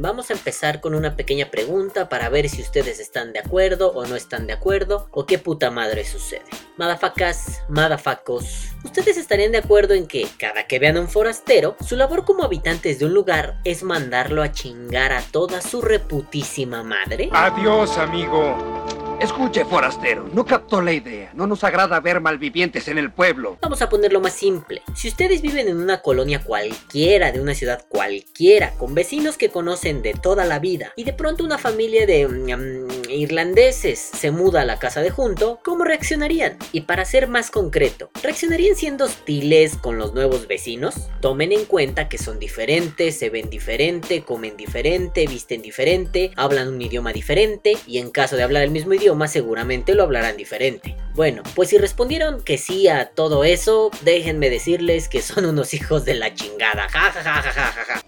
Vamos a empezar con una pequeña pregunta para ver si ustedes están de acuerdo o no están de acuerdo o qué puta madre sucede. Madafacas, madafacos, ¿ustedes estarían de acuerdo en que cada que vean a un forastero, su labor como habitantes de un lugar es mandarlo a chingar a toda su reputísima madre? Adiós, amigo. Escuche, forastero, no captó la idea. No nos agrada ver malvivientes en el pueblo. Vamos a ponerlo más simple. Si ustedes viven en una colonia cualquiera, de una ciudad cualquiera, con vecinos que conocen de toda la vida, y de pronto una familia de mm, irlandeses se muda a la casa de junto, ¿cómo reaccionarían? Y para ser más concreto, ¿reaccionarían siendo hostiles con los nuevos vecinos? Tomen en cuenta que son diferentes, se ven diferente, comen diferente, visten diferente, hablan un idioma diferente, y en caso de hablar el mismo idioma, seguramente lo hablarán diferente. Bueno, pues si respondieron que sí a todo eso, déjenme decirles que son unos hijos de la chingada. Ja, ja, ja, ja, ja, ja.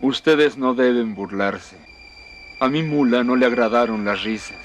Ustedes no deben burlarse. A mi mula no le agradaron las risas.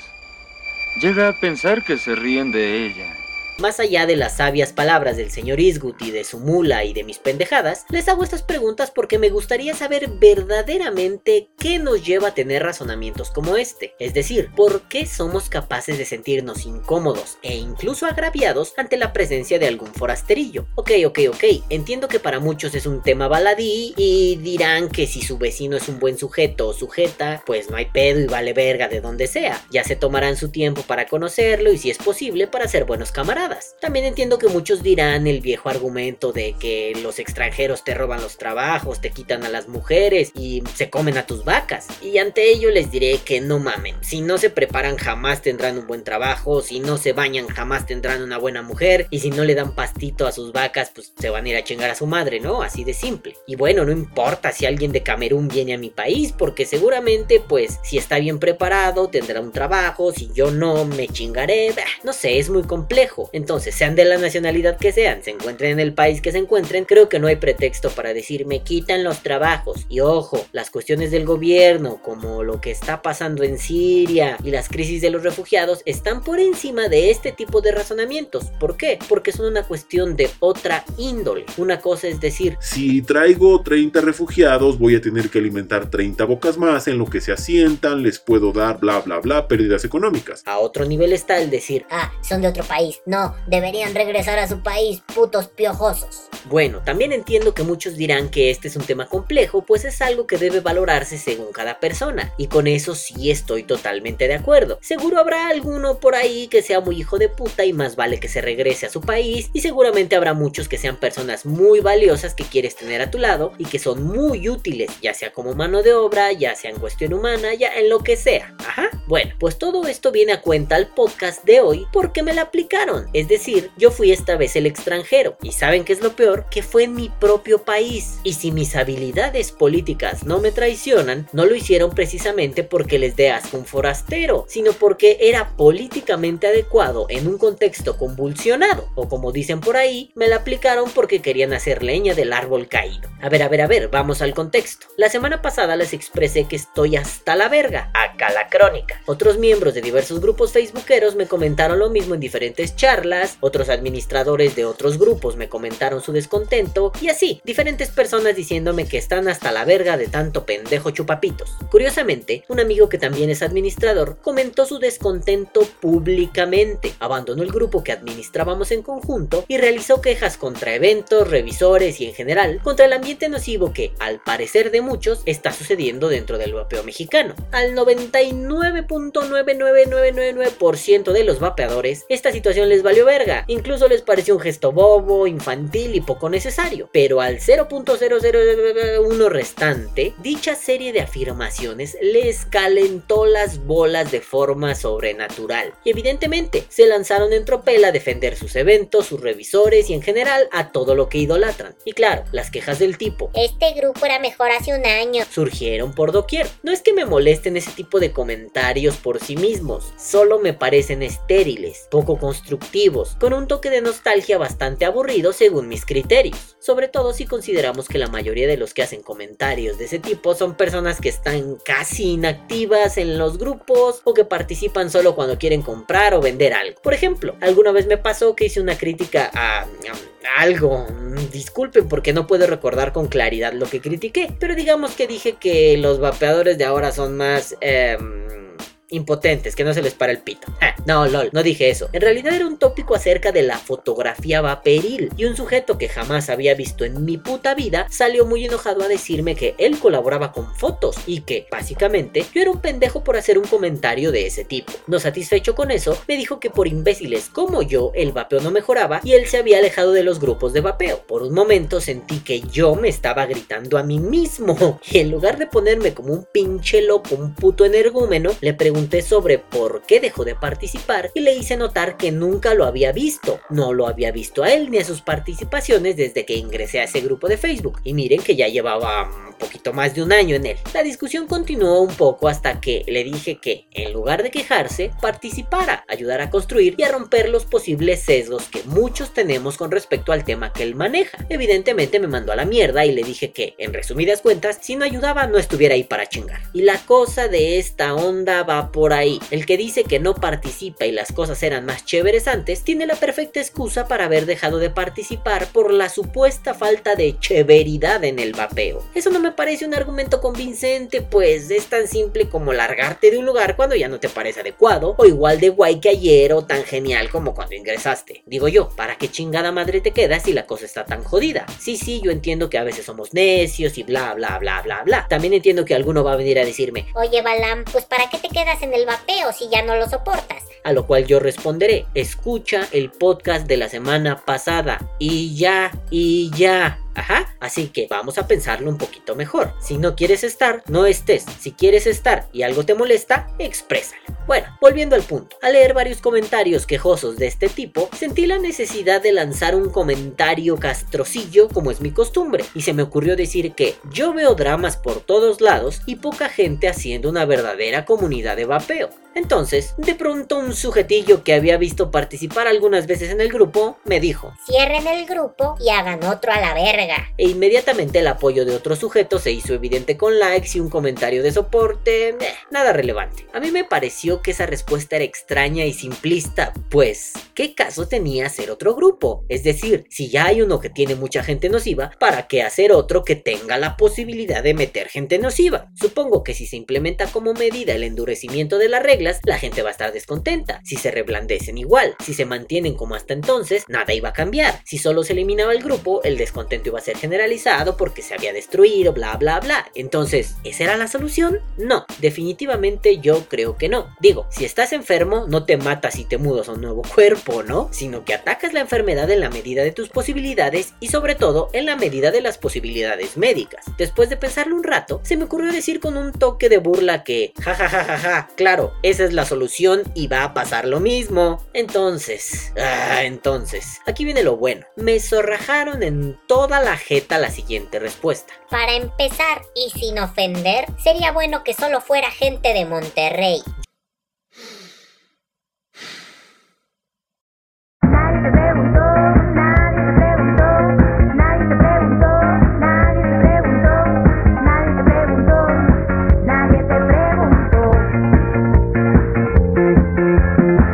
Llega a pensar que se ríen de ella. Más allá de las sabias palabras del señor Isgut y de su mula y de mis pendejadas, les hago estas preguntas porque me gustaría saber verdaderamente qué nos lleva a tener razonamientos como este. Es decir, por qué somos capaces de sentirnos incómodos e incluso agraviados ante la presencia de algún forasterillo. Ok, ok, ok, entiendo que para muchos es un tema baladí y dirán que si su vecino es un buen sujeto o sujeta, pues no hay pedo y vale verga de donde sea. Ya se tomarán su tiempo para conocerlo y si es posible para ser buenos camaradas. También entiendo que muchos dirán el viejo argumento de que los extranjeros te roban los trabajos, te quitan a las mujeres y se comen a tus vacas. Y ante ello les diré que no mamen, si no se preparan jamás tendrán un buen trabajo, si no se bañan jamás tendrán una buena mujer y si no le dan pastito a sus vacas pues se van a ir a chingar a su madre, ¿no? Así de simple. Y bueno, no importa si alguien de Camerún viene a mi país porque seguramente pues si está bien preparado tendrá un trabajo, si yo no me chingaré, no sé, es muy complejo. Entonces, sean de la nacionalidad que sean, se encuentren en el país que se encuentren, creo que no hay pretexto para decir me quitan los trabajos. Y ojo, las cuestiones del gobierno, como lo que está pasando en Siria y las crisis de los refugiados, están por encima de este tipo de razonamientos. ¿Por qué? Porque son una cuestión de otra índole. Una cosa es decir, si traigo 30 refugiados, voy a tener que alimentar 30 bocas más en lo que se asientan, les puedo dar bla bla bla pérdidas económicas. A otro nivel está el decir, ah, son de otro país. No, deberían regresar a su país, putos piojosos. Bueno, también entiendo que muchos dirán que este es un tema complejo, pues es algo que debe valorarse según cada persona, y con eso sí estoy totalmente de acuerdo. Seguro habrá alguno por ahí que sea muy hijo de puta y más vale que se regrese a su país, y seguramente habrá muchos que sean personas muy valiosas que quieres tener a tu lado y que son muy útiles, ya sea como mano de obra, ya sea en cuestión humana, ya en lo que sea. Ajá. Bueno, pues todo esto viene a cuenta al podcast de hoy porque me la aplicaron. Es decir, yo fui esta vez el extranjero. ¿Y saben qué es lo peor? Que fue en mi propio país. Y si mis habilidades políticas no me traicionan, no lo hicieron precisamente porque les dé asco un forastero, sino porque era políticamente adecuado en un contexto convulsionado. O como dicen por ahí, me la aplicaron porque querían hacer leña del árbol caído. A ver, a ver, a ver, vamos al contexto. La semana pasada les expresé que estoy hasta la verga. Acá la crónica. Otros miembros de diversos grupos facebookeros me comentaron lo mismo en diferentes charlas otros administradores de otros grupos me comentaron su descontento y así, diferentes personas diciéndome que están hasta la verga de tanto pendejo chupapitos. Curiosamente, un amigo que también es administrador comentó su descontento públicamente, abandonó el grupo que administrábamos en conjunto y realizó quejas contra eventos, revisores y en general contra el ambiente nocivo que, al parecer de muchos, está sucediendo dentro del vapeo mexicano. Al 99.99999% de los vapeadores, esta situación les valió verga. Incluso les pareció un gesto bobo, infantil y poco necesario. Pero al 0.0001 restante, dicha serie de afirmaciones les calentó las bolas de forma sobrenatural. Y evidentemente se lanzaron en tropel a defender sus eventos, sus revisores y en general a todo lo que idolatran. Y claro, las quejas del tipo Este grupo era mejor hace un año. surgieron por doquier. No es que me molesten ese tipo de comentarios por sí mismos, solo me parecen estériles, poco constructivos con un toque de nostalgia bastante aburrido según mis criterios, sobre todo si consideramos que la mayoría de los que hacen comentarios de ese tipo son personas que están casi inactivas en los grupos o que participan solo cuando quieren comprar o vender algo. Por ejemplo, alguna vez me pasó que hice una crítica a algo. Disculpen porque no puedo recordar con claridad lo que critiqué, pero digamos que dije que los vapeadores de ahora son más... em, impotentes, que no se les para el pito. No, lol, no dije eso. En realidad era un tópico acerca de la fotografía vaporil y un sujeto que jamás había visto en mi puta vida salió muy enojado a decirme que él colaboraba con fotos y que, básicamente, yo era un pendejo por hacer un comentario de ese tipo. No satisfecho con eso, me dijo que por imbéciles como yo el vapeo no mejoraba y él se había alejado de los grupos de vapeo. Por un momento sentí que yo me estaba gritando a mí mismo y en lugar de ponerme como un pinche loco, un puto energúmeno, le pregunté sobre por qué dejó de participar y le hice notar que nunca lo había visto. No lo había visto a él ni a sus participaciones desde que ingresé a ese grupo de Facebook. Y miren que ya llevaba un poquito más de un año en él. La discusión continuó un poco hasta que le dije que, en lugar de quejarse, participara, ayudar a construir y a romper los posibles sesgos que muchos tenemos con respecto al tema que él maneja. Evidentemente me mandó a la mierda y le dije que, en resumidas cuentas, si no ayudaba no estuviera ahí para chingar. Y la cosa de esta onda va por ahí. El que dice que no participa y las cosas eran más chéveres antes, tiene la perfecta excusa para haber dejado de participar por la supuesta falta de cheveridad en el vapeo. Eso no me parece un argumento convincente, pues es tan simple como largarte de un lugar cuando ya no te parece adecuado, o igual de guay que ayer o tan genial como cuando ingresaste. Digo yo, ¿para qué chingada madre te quedas si la cosa está tan jodida? Sí, sí, yo entiendo que a veces somos necios y bla, bla, bla, bla, bla. También entiendo que alguno va a venir a decirme, Oye, Balam, pues ¿para qué te quedas en el vapeo si ya no lo soportas? a lo cual yo responderé, escucha el podcast de la semana pasada y ya, y ya. Ajá, así que vamos a pensarlo un poquito mejor. Si no quieres estar, no estés. Si quieres estar y algo te molesta, exprésalo. Bueno, volviendo al punto. Al leer varios comentarios quejosos de este tipo, sentí la necesidad de lanzar un comentario castrocillo como es mi costumbre, y se me ocurrió decir que yo veo dramas por todos lados y poca gente haciendo una verdadera comunidad de vapeo. Entonces, de pronto un sujetillo que había visto participar algunas veces en el grupo me dijo, Cierren el grupo y hagan otro a la verga. E inmediatamente el apoyo de otro sujeto se hizo evidente con likes y un comentario de soporte, nada relevante. A mí me pareció que esa respuesta era extraña y simplista, pues, ¿qué caso tenía hacer otro grupo? Es decir, si ya hay uno que tiene mucha gente nociva, ¿para qué hacer otro que tenga la posibilidad de meter gente nociva? Supongo que si se implementa como medida el endurecimiento de las reglas, la gente va a estar descontenta. Si se reblandecen igual, si se mantienen como hasta entonces, nada iba a cambiar. Si solo se eliminaba el grupo, el descontento iba a ser generalizado porque se había destruido, bla bla bla. Entonces, ¿esa era la solución? No, definitivamente yo creo que no. Digo, si estás enfermo, no te matas y te mudas a un nuevo cuerpo, ¿no? Sino que atacas la enfermedad en la medida de tus posibilidades y sobre todo en la medida de las posibilidades médicas. Después de pensarlo un rato, se me ocurrió decir con un toque de burla que, ja ja ja ja ja, claro, esa es la solución y va a pasar lo mismo. Entonces, ah, entonces, aquí viene lo bueno. Me zorrajaron en toda la jeta la siguiente respuesta. Para empezar, y sin ofender, sería bueno que solo fuera gente de Monterrey.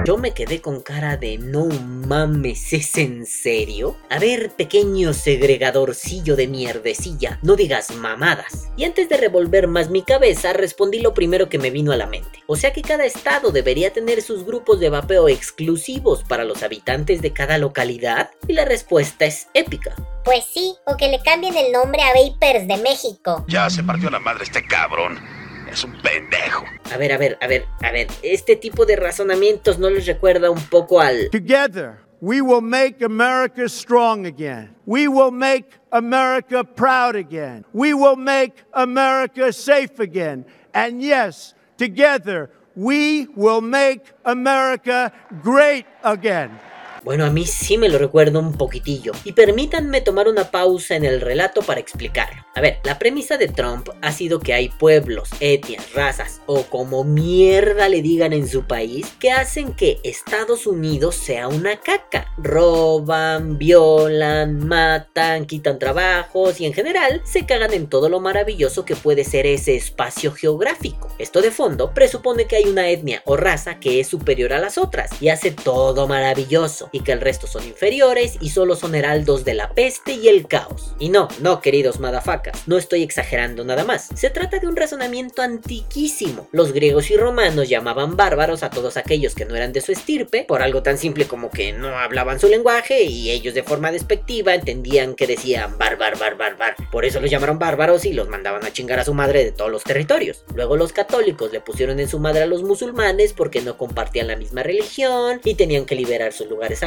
Yo me quedé con cara de no mames, ¿es en serio? A ver, pequeño segregadorcillo de mierdecilla, no digas mamadas. Y antes de revolver más mi cabeza, respondí lo primero que me vino a la mente. O sea que cada estado debería tener sus grupos de vapeo exclusivos para los habitantes de cada localidad. Y la respuesta es épica. Pues sí, o que le cambien el nombre a Vapers de México. Ya se partió la madre este cabrón. Es un pendejo. A ver, a ver, a ver, a ver, este tipo de razonamientos no les recuerda un poco al... Together, we will make America strong again. We will make America proud again. We will make America safe again. And yes, together, we will make America great again. Bueno, a mí sí me lo recuerdo un poquitillo. Y permítanme tomar una pausa en el relato para explicarlo. A ver, la premisa de Trump ha sido que hay pueblos, etnias, razas o como mierda le digan en su país que hacen que Estados Unidos sea una caca. Roban, violan, matan, quitan trabajos y en general se cagan en todo lo maravilloso que puede ser ese espacio geográfico. Esto de fondo presupone que hay una etnia o raza que es superior a las otras y hace todo maravilloso y que el resto son inferiores y solo son heraldos de la peste y el caos. Y no, no, queridos madafacas, no estoy exagerando nada más. Se trata de un razonamiento antiquísimo. Los griegos y romanos llamaban bárbaros a todos aquellos que no eran de su estirpe, por algo tan simple como que no hablaban su lenguaje y ellos de forma despectiva entendían que decían bárbaro, bárbaro, bar. Por eso los llamaron bárbaros y los mandaban a chingar a su madre de todos los territorios. Luego los católicos le pusieron en su madre a los musulmanes porque no compartían la misma religión y tenían que liberar sus lugares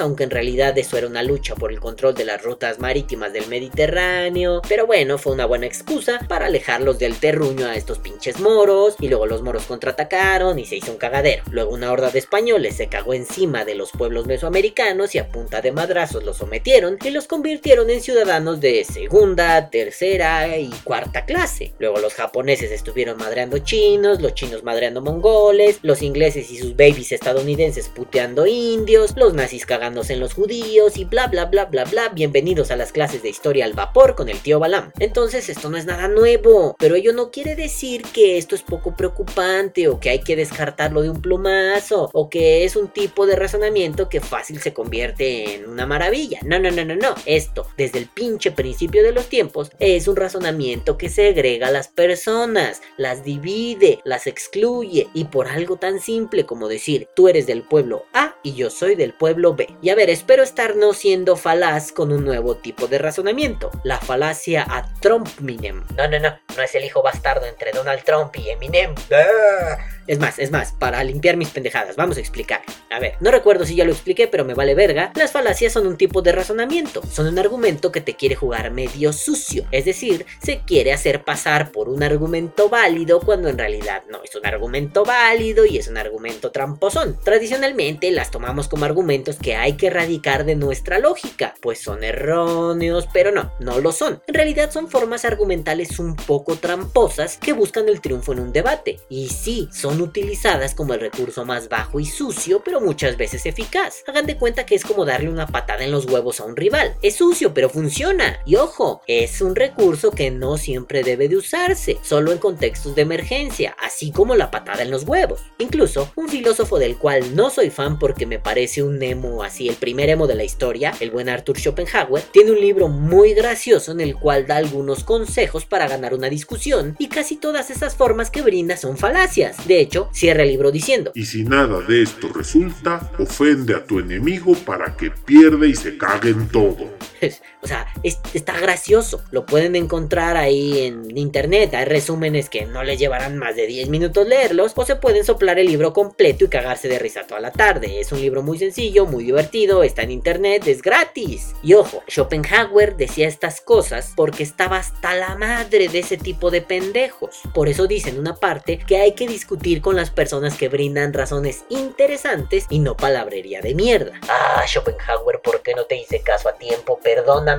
aunque en realidad eso era una lucha por el control de las rutas marítimas del Mediterráneo. Pero bueno, fue una buena excusa para alejarlos del terruño a estos pinches moros y luego los moros contraatacaron y se hizo un cagadero. Luego una horda de españoles se cagó encima de los pueblos mesoamericanos y a punta de madrazos los sometieron y los convirtieron en ciudadanos de segunda, tercera y cuarta clase. Luego los japoneses estuvieron madreando chinos, los chinos madreando mongoles, los ingleses y sus babies estadounidenses puteando indios, los nazis cagándose en los judíos y bla bla bla bla bla. Bienvenidos a las clases de historia al vapor con el tío Balam. Entonces esto no es nada nuevo, pero ello no quiere decir que esto es poco preocupante o que hay que descartarlo de un plumazo o que es un tipo de razonamiento que fácil se convierte en una maravilla. No, no, no, no, no. Esto, desde el pinche principio de los tiempos, es un razonamiento que segrega a las personas, las divide, las excluye y por algo tan simple como decir, tú eres del pueblo A y yo soy del pueblo B. Y a ver, espero estar no siendo falaz con un nuevo tipo de razonamiento, la falacia a Trumpminem. No, no, no, no es el hijo bastardo entre Donald Trump y Eminem. ¡Ah! Es más, es más, para limpiar mis pendejadas, vamos a explicar. A ver, no recuerdo si ya lo expliqué, pero me vale verga. Las falacias son un tipo de razonamiento. Son un argumento que te quiere jugar medio sucio. Es decir, se quiere hacer pasar por un argumento válido cuando en realidad no es un argumento válido y es un argumento tramposón. Tradicionalmente las tomamos como argumentos que hay que erradicar de nuestra lógica, pues son erróneos, pero no, no lo son. En realidad son formas argumentales un poco tramposas que buscan el triunfo en un debate. Y sí, son utilizadas como el recurso más bajo y sucio, pero muchas veces eficaz. Hagan de cuenta que es como darle una patada en los huevos a un rival. Es sucio, pero funciona. Y ojo, es un recurso que no siempre debe de usarse, solo en contextos de emergencia, así como la patada en los huevos. Incluso, un filósofo del cual no soy fan porque me parece un emo así, el primer emo de la historia, el buen Arthur Schopenhauer, tiene un libro muy gracioso en el cual da algunos consejos para ganar una discusión, y casi todas esas formas que brinda son falacias. De hecho, cierra el libro diciendo, Y si nada de esto resulta, ofende a tu enemigo para que pierda y se cague en todo. o sea, es- está gracioso. Lo pueden encontrar ahí en internet. Hay resúmenes que no les llevarán más de 10 minutos leerlos. O se pueden soplar el libro completo y cagarse de risa toda la tarde. Es un libro muy sencillo, muy divertido. Está en internet, es gratis. Y ojo, Schopenhauer decía estas cosas porque estaba hasta la madre de ese tipo de pendejos. Por eso dice en una parte que hay que discutir con las personas que brindan razones interesantes y no palabrería de mierda. Ah, Schopenhauer, ¿por qué no te hice caso a tiempo? Perdóname,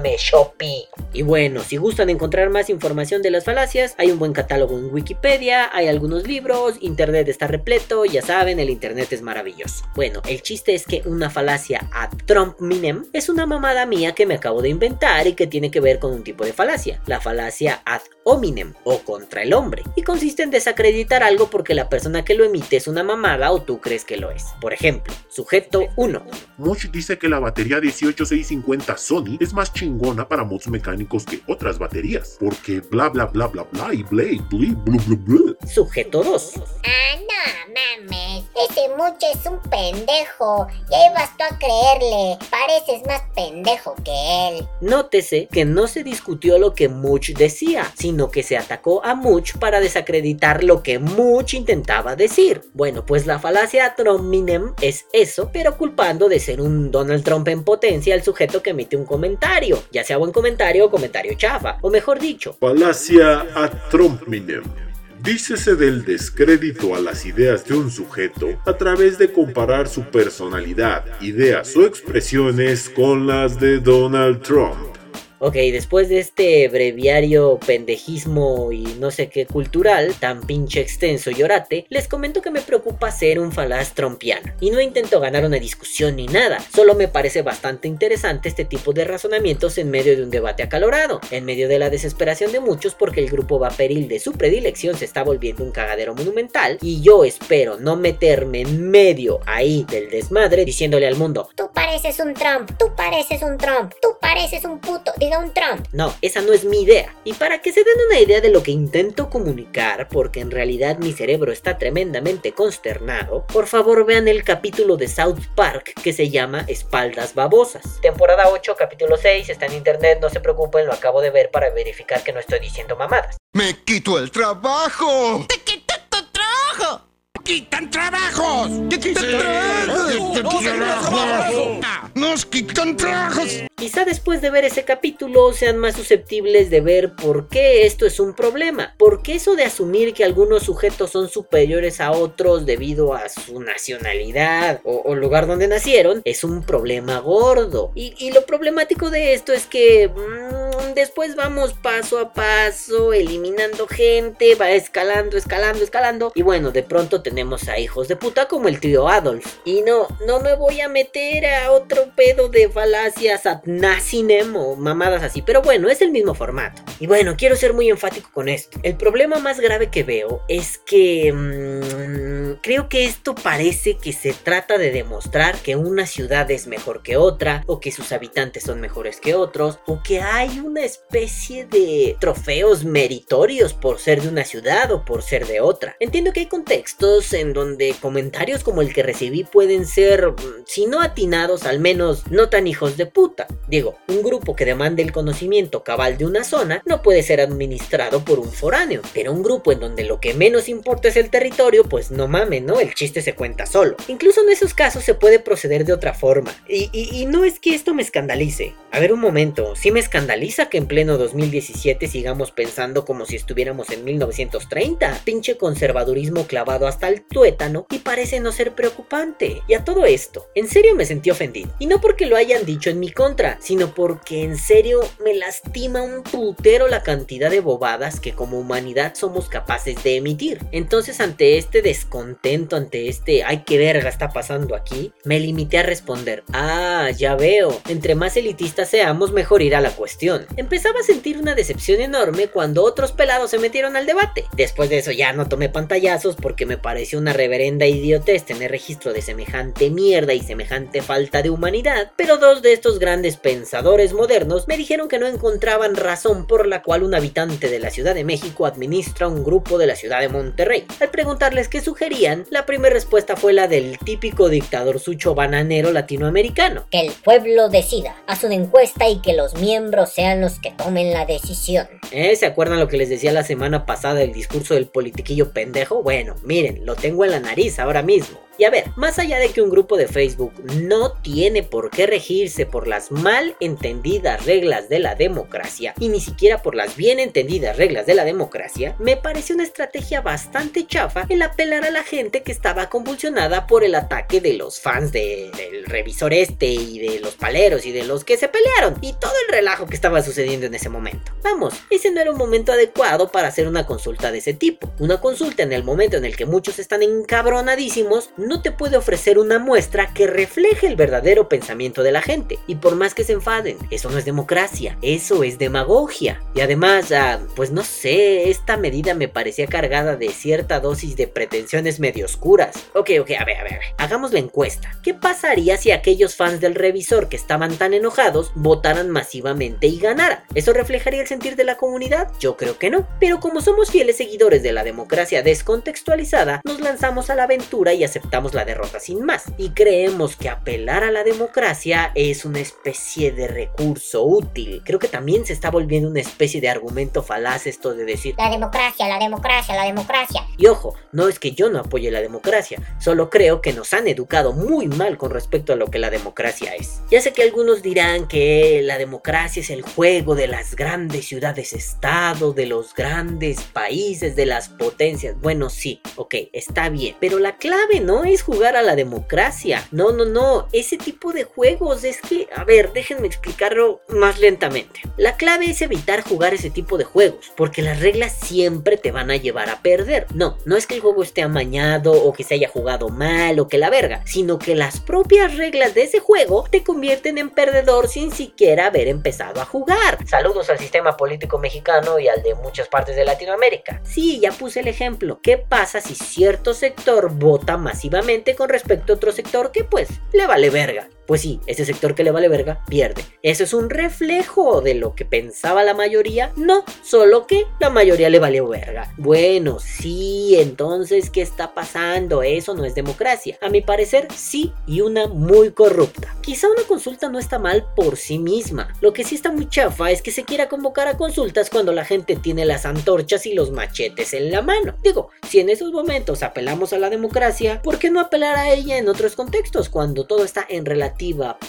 Y bueno, si gustan encontrar más información de las falacias, hay un buen catálogo en Wikipedia, hay algunos libros, internet está repleto, ya saben, el internet es maravilloso. Bueno, el chiste es que una falacia ad Trump minem es una mamada mía que me acabo de inventar y que tiene que ver con un tipo de falacia, la falacia ad hominem o contra el hombre, y consiste en desacreditar algo porque la persona que lo emite es una mamada o tú crees que lo es. Por ejemplo, sujeto 1. Mosh dice que la batería 18650 Sony es más chingona para mods mecánicos que otras baterías, porque bla bla bla bla bla y blade bli blu blu blu. Sujeto 2. Ah, no mames. Ese mucho es un pendejo. Ya ibas tú a creerle. Pareces más pendejo que él. Nótese que no se discutió lo que Much decía, sino que se atacó a Much para desacreditar lo que Much intentaba decir. Bueno, pues la falacia Trumpinem es eso, pero culpando de ser un Donald Trump en potencia al sujeto que emite un comentario, ya sea buen comentario o comentario chafa, o mejor dicho, Falacia ad Trumpminem. Dícese del descrédito a las ideas de un sujeto a través de comparar su personalidad, ideas o expresiones con las de Donald Trump. Ok, después de este breviario pendejismo y no sé qué cultural, tan pinche extenso y les comento que me preocupa ser un falaz trompiano. Y no intento ganar una discusión ni nada, solo me parece bastante interesante este tipo de razonamientos en medio de un debate acalorado, en medio de la desesperación de muchos porque el grupo vaporil de su predilección se está volviendo un cagadero monumental y yo espero no meterme en medio ahí del desmadre diciéndole al mundo, Tú pareces un Trump, tú pareces un Trump, tú pareces un puto, diga un Trump. No, esa no es mi idea. Y para que se den una idea de lo que intento comunicar, porque en realidad mi cerebro está tremendamente consternado, por favor vean el capítulo de South Park que se llama Espaldas Babosas. Temporada 8, capítulo 6, está en internet, no se preocupen, lo acabo de ver para verificar que no estoy diciendo mamadas. ¡Me quito el trabajo! ¡Te quitan tu trabajo! ¡Quitan trabajos! ¡Te quitan trabajos! ¡Nos quitan trabajos! Quizá después de ver ese capítulo sean más susceptibles de ver por qué esto es un problema. Porque eso de asumir que algunos sujetos son superiores a otros debido a su nacionalidad o, o lugar donde nacieron es un problema gordo. Y, y lo problemático de esto es que mm, después vamos paso a paso eliminando gente, va escalando, escalando, escalando. Y bueno, de pronto tenemos a hijos de puta como el tío Adolf. Y no, no me voy a meter a otro pedo de falacias ad nasinem o mamadas así. Pero bueno, es el mismo formato. Y bueno, quiero ser muy enfático con esto. El problema más grave que veo es que... mm, creo que esto parece que se trata de demostrar que una ciudad es mejor que otra, o que sus habitantes son mejores que otros, o que hay una especie de trofeos meritorios por ser de una ciudad o por ser de otra. Entiendo que hay contextos en donde comentarios como el que recibí pueden ser, mm, si no atinados, al menos no tan hijos de puta. Digo, un grupo que demande el conocimiento cabal de una zona no puede ser administrado por un foráneo, pero un grupo en donde lo que menos importa es el territorio, pues no mames, ¿no? El chiste se cuenta solo. Incluso en esos casos se puede proceder de otra forma. Y, y- y no es que esto me escandalice. A ver un momento, sí me escandaliza que en pleno 2017 sigamos pensando como si estuviéramos en 1930. Pinche conservadurismo clavado hasta el tuétano y parece no ser preocupante. Y a todo esto, en serio me sentí ofendido. Y no porque lo hayan dicho en mi contra, sino porque en serio me lastima un putero la cantidad de bobadas que como humanidad somos capaces de emitir. Entonces ante este descontento, ante este ay qué verga está pasando aquí, me limité a responder, ah, ya veo, entre más elitistas seamos mejor irá la cuestión. Empezaba a sentir una decepción enorme cuando otros pelados se metieron al debate. Después de eso ya no tomé pantallazos porque me pareció una reverenda idiotez tener registro de semejante mierda y semejante falta de humanidad, pero dos de estos grandes pensadores modernos me dijeron que no encontraban razón por la cual un habitante de la Ciudad de México administra un grupo de la ciudad de Monterrey. Al preguntarles qué sugerían, la primera respuesta fue la del típico dictador sucho bananero latinoamericano. Que el pueblo decida, haz una encuesta y que los miembros sean los que tomen la decisión. ¿Eh? ¿Se acuerdan lo que les decía la semana pasada del discurso del politiquillo pendejo? Bueno, miren, lo tengo en la nariz ahora mismo. Y a ver, más allá de que un grupo de Facebook no tiene por qué regirse por las mal entendidas reglas de la democracia y ni siquiera por las bien entendidas reglas de la democracia, me pareció una estrategia bastante chafa el apelar a la gente que estaba convulsionada por el ataque de los fans de- del revisor este y de los paleros y de los que se pelearon y todo el relajo que estaba sucediendo en ese momento. Vamos, ese no era un momento adecuado para hacer una consulta de ese tipo. Una consulta en el momento en el que muchos están encabronadísimos te puede ofrecer una muestra que refleje el verdadero pensamiento de la gente. Y por más que se enfaden, eso no es democracia, eso es demagogia. Y además, ah, pues no sé, esta medida me parecía cargada de cierta dosis de pretensiones medio oscuras. Ok, ok, a ver, a ver, a ver, hagamos la encuesta. ¿Qué pasaría si aquellos fans del revisor que estaban tan enojados votaran masivamente y ganaran? ¿Eso reflejaría el sentir de la comunidad? Yo creo que no. Pero como somos fieles seguidores de la democracia descontextualizada, nos lanzamos a la aventura y aceptamos la derrota sin más. Y creemos que apelar a la democracia es una especie de recurso útil. Creo que también se está volviendo una especie de argumento falaz esto de decir La democracia, la democracia, la democracia. y ojo, no es que yo no apoye la democracia, solo creo que nos han educado muy mal con respecto a lo que la democracia es. Ya sé que algunos dirán que la democracia es el juego de las grandes ciudades-estado, de los grandes países, de las potencias. Bueno, sí, ok, está bien. Pero la clave no es jugar a la democracia. No, no, no. Ese tipo de juegos es que, a ver, déjenme explicarlo más lentamente. La clave es evitar jugar ese tipo de juegos, porque las reglas siempre te van a llevar a perder. No, no es que el juego esté amañado o que se haya jugado mal o que la verga, sino que las propias reglas de ese juego te convierten en perdedor sin siquiera haber empezado a jugar. Saludos al sistema político mexicano y al de muchas partes de Latinoamérica. Sí, ya puse el ejemplo. ¿Qué pasa si cierto sector vota con respecto a otro sector que pues le vale verga? Pues sí, ese sector que le vale verga pierde. ¿Eso es un reflejo de lo que pensaba la mayoría? No, solo que la mayoría le valió verga. Bueno, sí, entonces, ¿qué está pasando? Eso no es democracia. A mi parecer, sí, y una muy corrupta. Quizá una consulta no está mal por sí misma. Lo que sí está muy chafa es que se quiera convocar a consultas cuando la gente tiene las antorchas y los machetes en la mano. Digo, si en esos momentos apelamos a la democracia, ¿por qué no apelar a ella en otros contextos cuando todo está en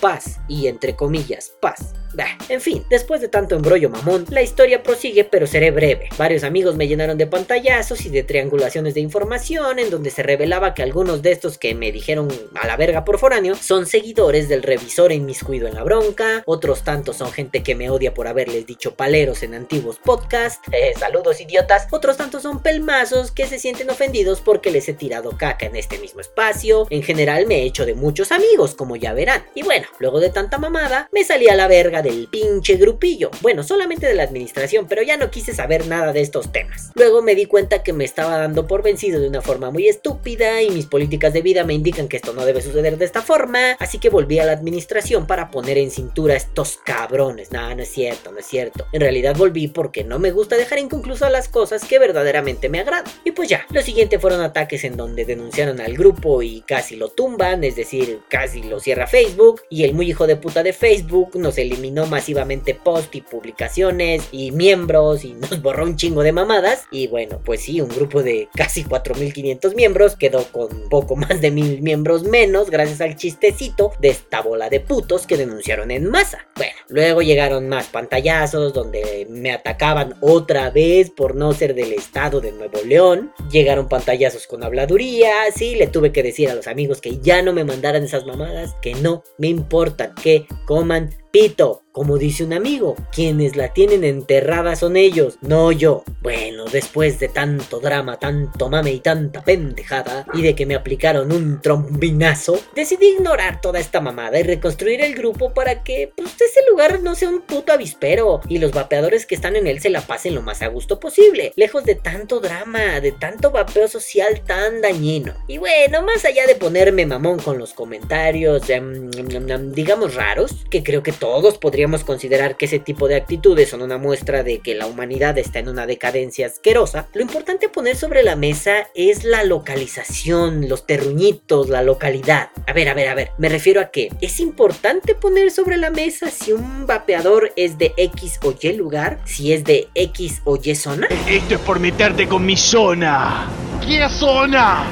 paz y entre comillas paz? Bah, en fin, después de tanto embrollo mamón, la historia prosigue pero seré breve. Varios amigos me llenaron de pantallazos y de triangulaciones de información en donde se revelaba que algunos de estos que me dijeron a la verga por foráneo son seguidores del revisor inmiscuido en la bronca, otros tantos son gente que me odia por haberles dicho paleros en antiguos podcasts, eh, saludos idiotas, otros tantos son pelmazos que se sienten ofendidos porque les he tirado caca en este mismo espacio, en general me he hecho de muchos amigos como ya verán, y bueno, luego de tanta mamada, me salí a la verga del pinche grupillo. Bueno, solamente de la administración, pero ya no quise saber nada de estos temas. Luego me di cuenta que me estaba dando por vencido de una forma muy estúpida y mis políticas de vida me indican que esto no debe suceder de esta forma, así que volví a la administración para poner en cintura a estos cabrones. No, no es cierto, no es cierto. En realidad volví porque no me gusta dejar inconclusas las cosas que verdaderamente me agradan. Y pues ya, lo siguiente fueron ataques en donde denunciaron al grupo y casi lo tumban, es decir, casi lo cierra Facebook y el muy hijo de puta de Facebook nos eliminó masivamente post y publicaciones y miembros y nos borró un chingo de mamadas. Y bueno, pues sí, un grupo de casi 4.500 miembros quedó con poco más de mil miembros menos gracias al chistecito de esta bola de putos que denunciaron en masa. Bueno, luego llegaron más pantallazos donde me atacaban otra vez por no ser del estado de Nuevo León. Llegaron pantallazos con habladuría, sí, le tuve que decir a los amigos que ya no me mandaran esas mamadas, que no me importan, que coman pito. Como dice un amigo, quienes la tienen enterrada son ellos, no yo. Bueno, después de tanto drama, tanto mame y tanta pendejada, y de que me aplicaron un trombinazo, decidí ignorar toda esta mamada y reconstruir el grupo para que pues, ese lugar no sea un puto avispero y los vapeadores que están en él se la pasen lo más a gusto posible, lejos de tanto drama, de tanto vapeo social tan dañino. Y bueno, más allá de ponerme mamón con los comentarios, em, em, em, digamos raros, que creo que todos podríamos considerar que ese tipo de actitudes son una muestra de que la humanidad está en una decadencia asquerosa, lo importante poner sobre la mesa es la localización, los terruñitos, la localidad. A ver, a ver, a ver, me refiero a que es importante poner sobre la mesa si un vapeador es de X o Y lugar, si es de X o Y zona. Esto es por meterte con mi zona. ¿Qué zona?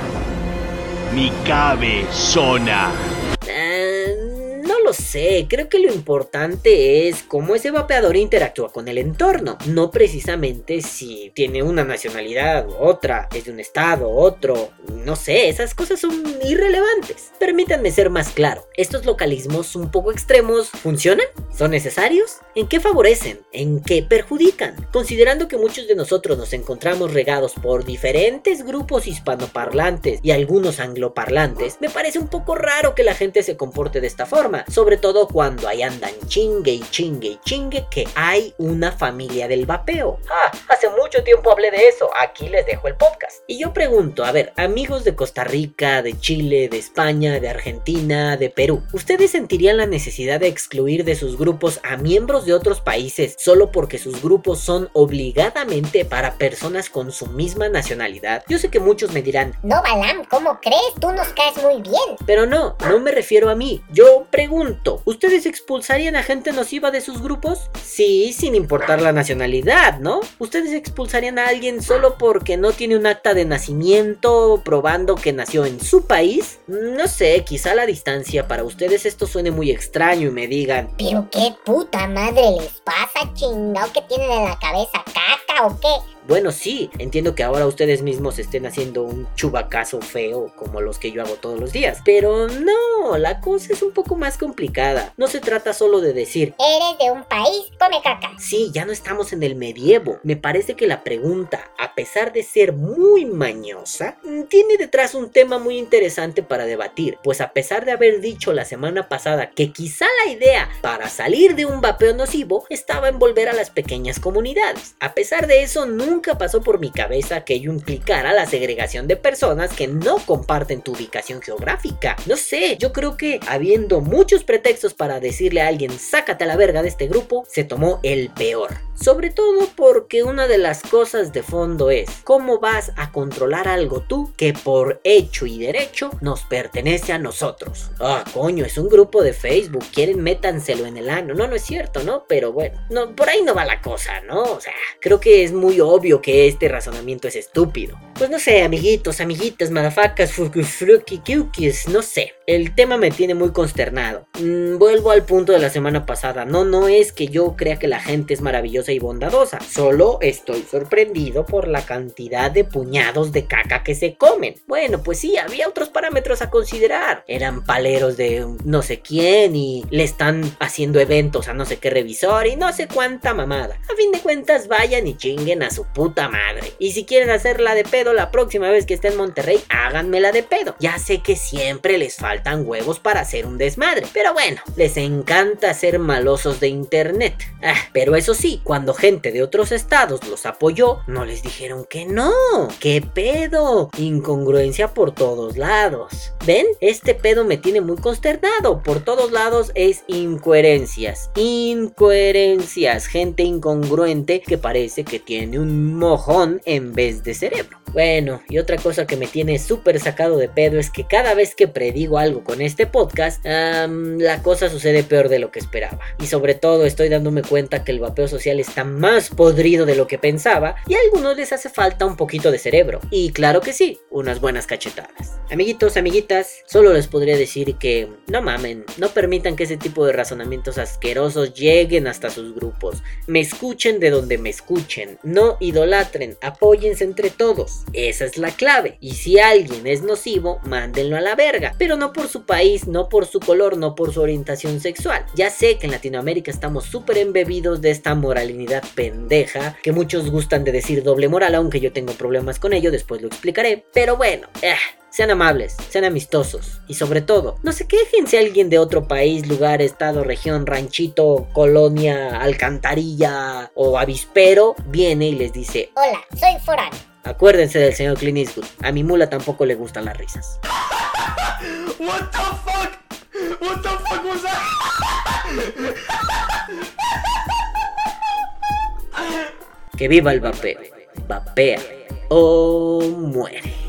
Mi cabe zona. Lo sé, creo que lo importante es cómo ese vapeador interactúa con el entorno, no precisamente si tiene una nacionalidad u otra, es de un estado, otro, no sé, esas cosas son irrelevantes. Permítanme ser más claro, estos localismos un poco extremos funcionan, son necesarios, en qué favorecen, en qué perjudican, considerando que muchos de nosotros nos encontramos regados por diferentes grupos hispanoparlantes y algunos angloparlantes, me parece un poco raro que la gente se comporte de esta forma sobre todo cuando ahí andan chingue y chingue y chingue que hay una familia del vapeo. Ah, hace mucho tiempo hablé de eso, aquí les dejo el podcast. Y yo pregunto, a ver, amigos de Costa Rica, de Chile, de España, de Argentina, de Perú, ¿ustedes sentirían la necesidad de excluir de sus grupos a miembros de otros países solo porque sus grupos son obligadamente para personas con su misma nacionalidad? Yo sé que muchos me dirán, No, Balam, ¿cómo crees? Tú nos caes muy bien. pero no, no me refiero a mí. Yo pregunto, ¿ustedes expulsarían a gente nociva de sus grupos? Sí, sin importar la nacionalidad, ¿no? ¿Ustedes expulsarían a alguien solo porque no tiene un acta de nacimiento probando que nació en su país? No sé, quizá la distancia para ustedes esto suene muy extraño y me digan, Pero qué puta madre les pasa, chingao? ¿Que tienen en la cabeza caca o qué? Bueno, sí, entiendo que ahora ustedes mismos estén haciendo un chubacazo feo como los que yo hago todos los días. Pero no, la cosa es un poco más complicada. No se trata solo de decir, Eres de un país, come caca. sí, ya no estamos en el medievo. Me parece que la pregunta, a pesar de ser muy mañosa, tiene detrás un tema muy interesante para debatir. Pues a pesar de haber dicho la semana pasada que quizá la idea para salir de un vapeo nocivo estaba en volver a las pequeñas comunidades. A pesar de eso, nunca pasó por mi cabeza que ello implicara la segregación de personas que no comparten tu ubicación geográfica. No sé, yo creo que habiendo muchos pretextos para decirle a alguien sácate a la verga de este grupo, se tomó el peor. Sobre todo porque una de las cosas de fondo es cómo vas a controlar algo tú que por hecho y derecho nos pertenece a nosotros. Ah, coño, es un grupo de Facebook, quieren métanselo en el ano. No, no es cierto, ¿no? Pero bueno, no, por ahí no va la cosa, ¿no? O sea, creo que es muy obvio que este razonamiento es estúpido. Pues no sé, amiguitos, amiguitas, madafacas, fruki, no sé. El tema me tiene muy consternado. Mm, vuelvo al punto de la semana pasada. No, no es que yo crea que la gente es maravillosa y bondadosa. Solo estoy sorprendido por la cantidad de puñados de caca que se comen. Bueno, pues sí, había otros parámetros a considerar. Eran paleros de no sé quién y le están haciendo eventos a no sé qué revisor y no sé cuánta mamada. A fin de cuentas, vayan y chinguen a su puta madre. Y si quieren hacerla de pedo la próxima vez que esté en Monterrey, háganmela de pedo. Ya sé que siempre les faltan huevos para hacer un desmadre. Pero bueno, les encanta ser malosos de internet. Ah, pero eso sí, cuando gente de otros estados los apoyó, no les dijeron que no. ¿Qué pedo? Incongruencia por todos lados. ¿Ven? Este pedo me tiene muy consternado. Por todos lados es incoherencias. Incoherencias. Gente incongruente que parece que tiene un mojón en vez de cerebro. Bueno, y otra cosa que me tiene súper sacado de pedo es que cada vez que predigo algo con este podcast, la cosa sucede peor de lo que esperaba. Y sobre todo estoy dándome cuenta que el vapeo social está más podrido de lo que pensaba y a algunos les hace falta un poquito de cerebro. Y claro que sí, unas buenas cachetadas. Amiguitos, amiguitas, solo les podría decir que no mamen, no permitan que ese tipo de razonamientos asquerosos lleguen hasta sus grupos. Me escuchen de donde me escuchen, no idolatren, apóyense entre todos. Esa es la clave. Y si alguien es nocivo, mándenlo a la verga. Pero no por su país, no por su color, no por su orientación sexual. Ya sé que en Latinoamérica estamos súper embebidos de esta moralidad pendeja, que muchos gustan de decir doble moral, aunque yo tengo problemas con ello, después lo explicaré. Pero bueno, eh, sean amables, sean amistosos y sobre todo, no se quejen si alguien de otro país, lugar, estado, región, ranchito, colonia, alcantarilla o avispero viene y les dice, Hola, soy foráneo. acuérdense del señor Clint Eastwood, a mi mula tampoco le gustan las risas. What the fuck? What the fuck was that? Que viva el vapeo, vapea o muere.